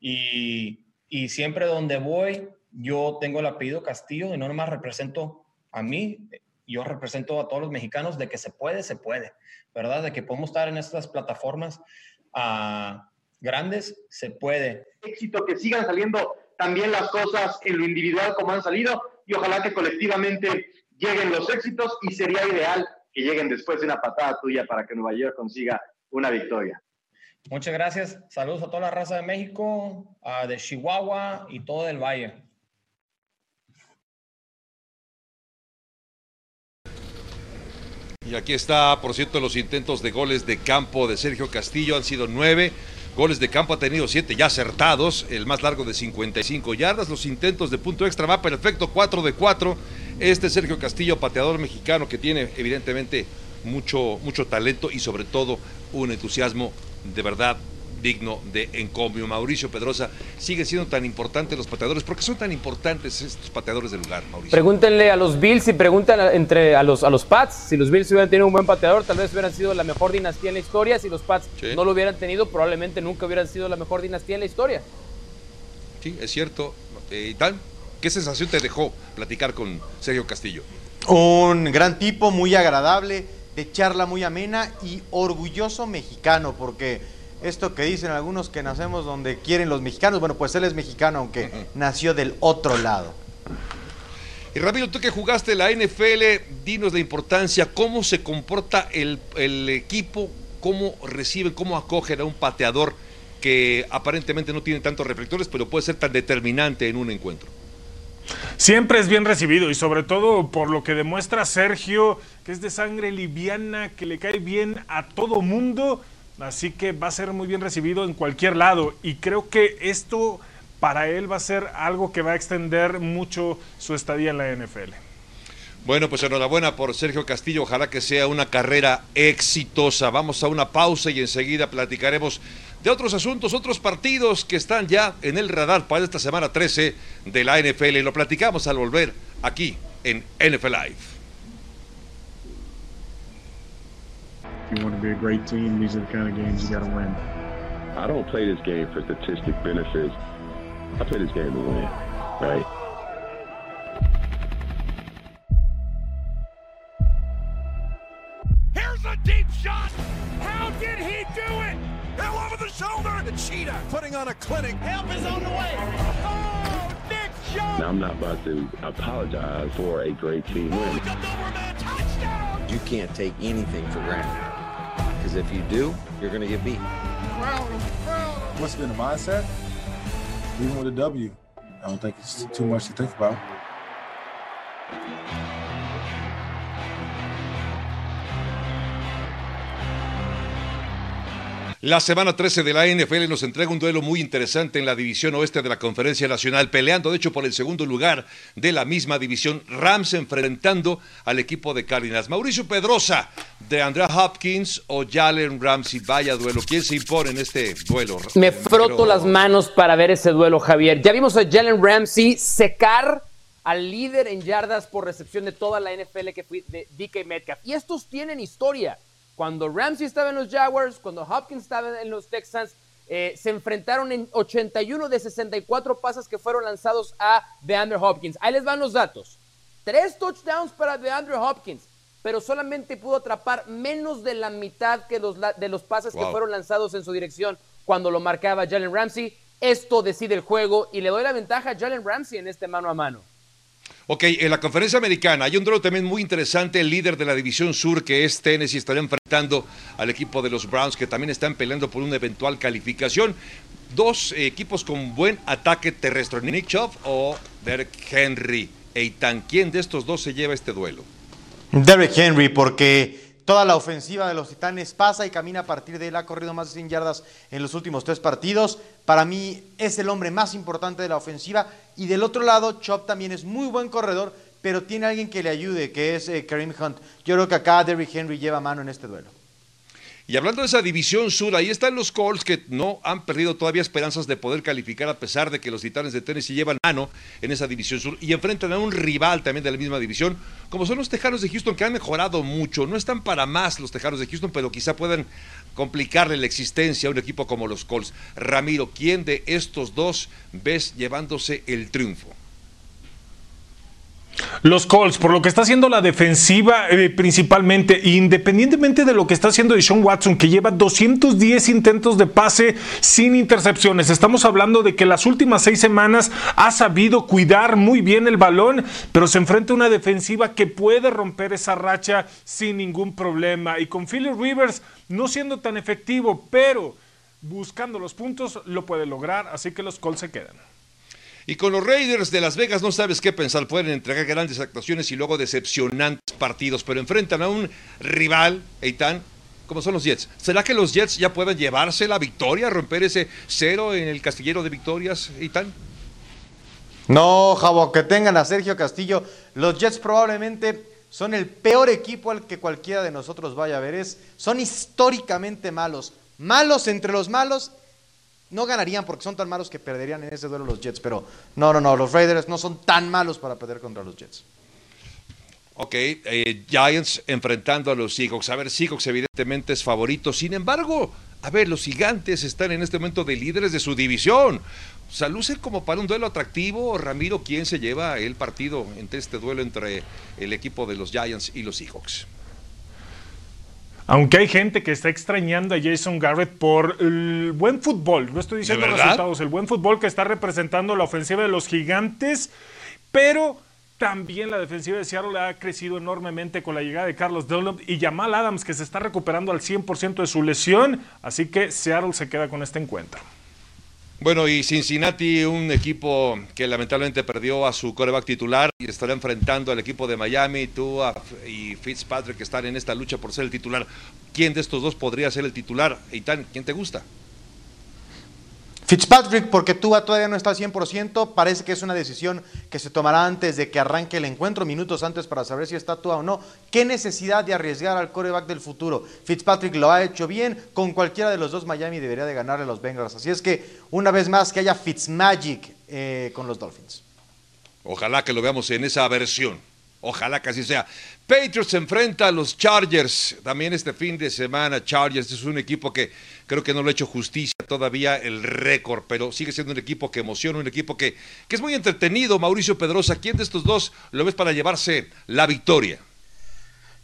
Y, y siempre donde voy, yo tengo el apellido Castillo y no nomás represento a mí, yo represento a todos los mexicanos de que se puede, se puede, ¿verdad? De que podemos estar en estas plataformas uh, grandes, se puede. Éxito, que sigan saliendo también las cosas en lo individual como han salido y ojalá que colectivamente lleguen los éxitos y sería ideal que lleguen después de una patada tuya para que Nueva York consiga una victoria. Muchas gracias. Saludos a toda la raza de México, de Chihuahua y todo el valle. Y aquí está, por cierto, los intentos de goles de campo de Sergio Castillo han sido nueve. Goles de campo ha tenido siete ya acertados, el más largo de 55 yardas. Los intentos de punto extra va perfecto, 4 de 4. Este Sergio Castillo, pateador mexicano que tiene evidentemente mucho, mucho talento y sobre todo un entusiasmo de verdad digno de encomio. Mauricio Pedrosa, sigue siendo tan importante los pateadores. ¿Por qué son tan importantes estos pateadores del lugar, Mauricio? Pregúntenle a los Bills y preguntan entre a los, a los Pats. Si los Bills hubieran tenido un buen pateador, tal vez hubieran sido la mejor dinastía en la historia. Si los Pats no lo hubieran tenido, probablemente nunca hubieran sido la mejor dinastía en la historia. Sí, es cierto. Eh, ¿Qué sensación te dejó platicar con Sergio Castillo? Un gran tipo, muy agradable de charla muy amena y orgulloso mexicano, porque esto que dicen algunos que nacemos donde quieren los mexicanos, bueno, pues él es mexicano, aunque nació del otro lado. Y Ramiro, tú que jugaste la NFL, dinos la importancia, cómo se comporta el, el equipo, cómo reciben, cómo acogen a un pateador que aparentemente no tiene tantos reflectores, pero puede ser tan determinante en un encuentro. Siempre es bien recibido y sobre todo por lo que demuestra Sergio, que es de sangre liviana, que le cae bien a todo mundo, así que va a ser muy bien recibido en cualquier lado y creo que esto para él va a ser algo que va a extender mucho su estadía en la NFL. Bueno, pues enhorabuena por Sergio Castillo. Ojalá que sea una carrera exitosa. Vamos a una pausa y enseguida platicaremos de otros asuntos, otros partidos que están ya en el radar para esta semana 13 de la NFL. Lo platicamos al volver aquí en NFL Live. You want to be a great team, these are the kind of games you got to win. I don't play this game for statistic benefits. I play this game to win, right? Here's a deep shot. How did he do it? Hill over the shoulder. The cheetah putting on a clinic. Help is on the way. Oh, Nick Chubb. Now, I'm not about to apologize for a great team win. You can't take anything for granted. Because if you do, you're going to get beat. What's been the mindset? Even with a W, I don't think it's too much to think about. La semana 13 de la NFL nos entrega un duelo muy interesante en la división oeste de la Conferencia Nacional, peleando de hecho por el segundo lugar de la misma división, Rams enfrentando al equipo de Cardinals. Mauricio Pedrosa, de Andrea Hopkins o Jalen Ramsey, vaya duelo. ¿Quién se impone en este duelo? Me froto Pero- las manos para ver ese duelo, Javier. Ya vimos a Jalen Ramsey secar al líder en yardas por recepción de toda la NFL que fue de DK Metcalf. Y estos tienen historia. Cuando Ramsey estaba en los Jaguars, cuando Hopkins estaba en los Texans, eh, se enfrentaron en 81 de 64 pases que fueron lanzados a DeAndre Hopkins. Ahí les van los datos. Tres touchdowns para DeAndre Hopkins, pero solamente pudo atrapar menos de la mitad que los, de los pases que fueron lanzados en su dirección cuando lo marcaba Jalen Ramsey. Esto decide el juego y le doy la ventaja a Jalen Ramsey en este mano a mano. Ok, en la conferencia americana hay un duelo también muy interesante. El líder de la división sur, que es Tennessee, estará enfrentando al equipo de los Browns, que también están peleando por una eventual calificación. Dos equipos con buen ataque terrestre, Nick Chubb o Derek Henry. Eitan, ¿quién de estos dos se lleva este duelo? Derrick Henry, porque toda la ofensiva de los Titanes pasa y camina a partir de él. Ha corrido más de 100 yardas en los últimos tres partidos. Para mí es el hombre más importante de la ofensiva. Y del otro lado, Chop también es muy buen corredor, pero tiene alguien que le ayude, que es eh, Kareem Hunt. Yo creo que acá Derrick Henry lleva mano en este duelo. Y hablando de esa división sur, ahí están los Colts que no han perdido todavía esperanzas de poder calificar a pesar de que los Titanes de Tennessee llevan mano en esa división sur y enfrentan a un rival también de la misma división, como son los Tejanos de Houston que han mejorado mucho. No están para más los Tejanos de Houston, pero quizá puedan complicarle la existencia a un equipo como los Colts. Ramiro, ¿quién de estos dos ves llevándose el triunfo? Los Colts, por lo que está haciendo la defensiva eh, principalmente, independientemente de lo que está haciendo Deshaun Watson, que lleva 210 intentos de pase sin intercepciones. Estamos hablando de que las últimas seis semanas ha sabido cuidar muy bien el balón, pero se enfrenta a una defensiva que puede romper esa racha sin ningún problema. Y con Philip Rivers no siendo tan efectivo, pero buscando los puntos lo puede lograr, así que los Colts se quedan. Y con los Raiders de Las Vegas no sabes qué pensar. Pueden entregar grandes actuaciones y luego decepcionantes partidos, pero enfrentan a un rival, Eitan, como son los Jets. ¿Será que los Jets ya puedan llevarse la victoria, romper ese cero en el castillero de victorias, Eitan? No, Javo, que tengan a Sergio Castillo. Los Jets probablemente son el peor equipo al que cualquiera de nosotros vaya a ver. Es, son históricamente malos. Malos entre los malos. No ganarían porque son tan malos que perderían en ese duelo los Jets. Pero no, no, no. Los Raiders no son tan malos para perder contra los Jets. Ok, eh, Giants enfrentando a los Seahawks. A ver, Seahawks evidentemente es favorito. Sin embargo, a ver, los gigantes están en este momento de líderes de su división. O como para un duelo atractivo. Ramiro, ¿quién se lleva el partido entre este duelo entre el equipo de los Giants y los Seahawks? Aunque hay gente que está extrañando a Jason Garrett por el buen fútbol, no estoy diciendo resultados, el buen fútbol que está representando la ofensiva de los gigantes, pero También la defensiva de Seattle ha crecido enormemente con la llegada de Carlos Dunlop y Jamal Adams, que se está recuperando al 100% de su lesión. Así que Seattle se queda con este encuentro. Bueno, y Cincinnati, un equipo que lamentablemente perdió a su coreback titular y estará enfrentando al equipo de Miami, tú y Fitzpatrick que están en esta lucha por ser el titular. ¿Quién de estos dos podría ser el titular? Eitan, ¿quién te gusta? Fitzpatrick, porque Tua todavía no está al 100%, parece que es una decisión que se tomará antes de que arranque el encuentro, minutos antes para saber si está Tua o no. ¿Qué necesidad de arriesgar al coreback del futuro? Fitzpatrick lo ha hecho bien, con cualquiera de los dos Miami debería de ganarle a los Bengals. Así es que, una vez más, que haya Fitzmagic eh, con los Dolphins. Ojalá que lo veamos en esa versión. Ojalá que así sea. Patriots enfrenta a los Chargers también este fin de semana. Chargers es un equipo que creo que no le ha hecho justicia todavía el récord, pero sigue siendo un equipo que emociona, un equipo que, que es muy entretenido. Mauricio Pedrosa, ¿quién de estos dos lo ves para llevarse la victoria?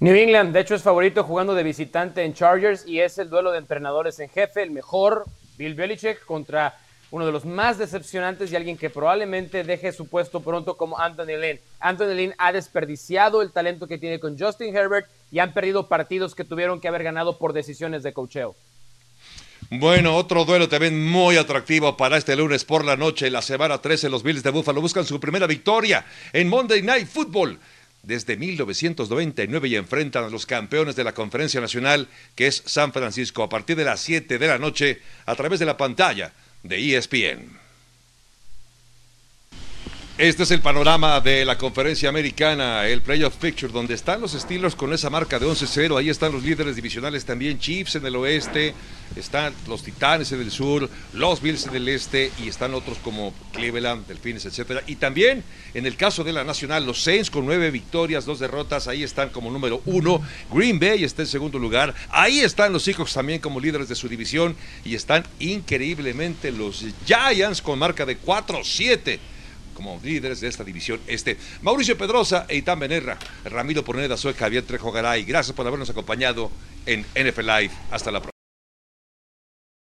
New England, de hecho, es favorito jugando de visitante en Chargers y es el duelo de entrenadores en jefe, el mejor, Bill Belichick, contra uno de los más decepcionantes y alguien que probablemente deje su puesto pronto como Anthony Lynn. Anthony Lynn ha desperdiciado el talento que tiene con Justin Herbert y han perdido partidos que tuvieron que haber ganado por decisiones de cocheo. Bueno, otro duelo también muy atractivo para este lunes por la noche. La semana 13, los Bills de Buffalo buscan su primera victoria en Monday Night Football desde 1999 y enfrentan a los campeones de la Conferencia Nacional, que es San Francisco, a partir de las 7 de la noche a través de la pantalla de ESPN. Este es el panorama de la conferencia americana, el Playoff Picture, donde están los Steelers con esa marca de 11-0. Ahí están los líderes divisionales también, Chiefs en el oeste, están los Titanes en el sur, los Bills en el este y están otros como Cleveland, Delfines, etcétera. Y también en el caso de la Nacional, los Saints con nueve victorias, dos derrotas, ahí están como número uno. Green Bay está en segundo lugar. Ahí están los Seahawks también como líderes de su división y están increíblemente los Giants con marca de 4-7 como líderes de esta división este. Mauricio Pedrosa, Eitan Benerra, Ramiro Porneda, soy Javier Trejo Garay. Gracias por habernos acompañado en NFL Live. Hasta la próxima.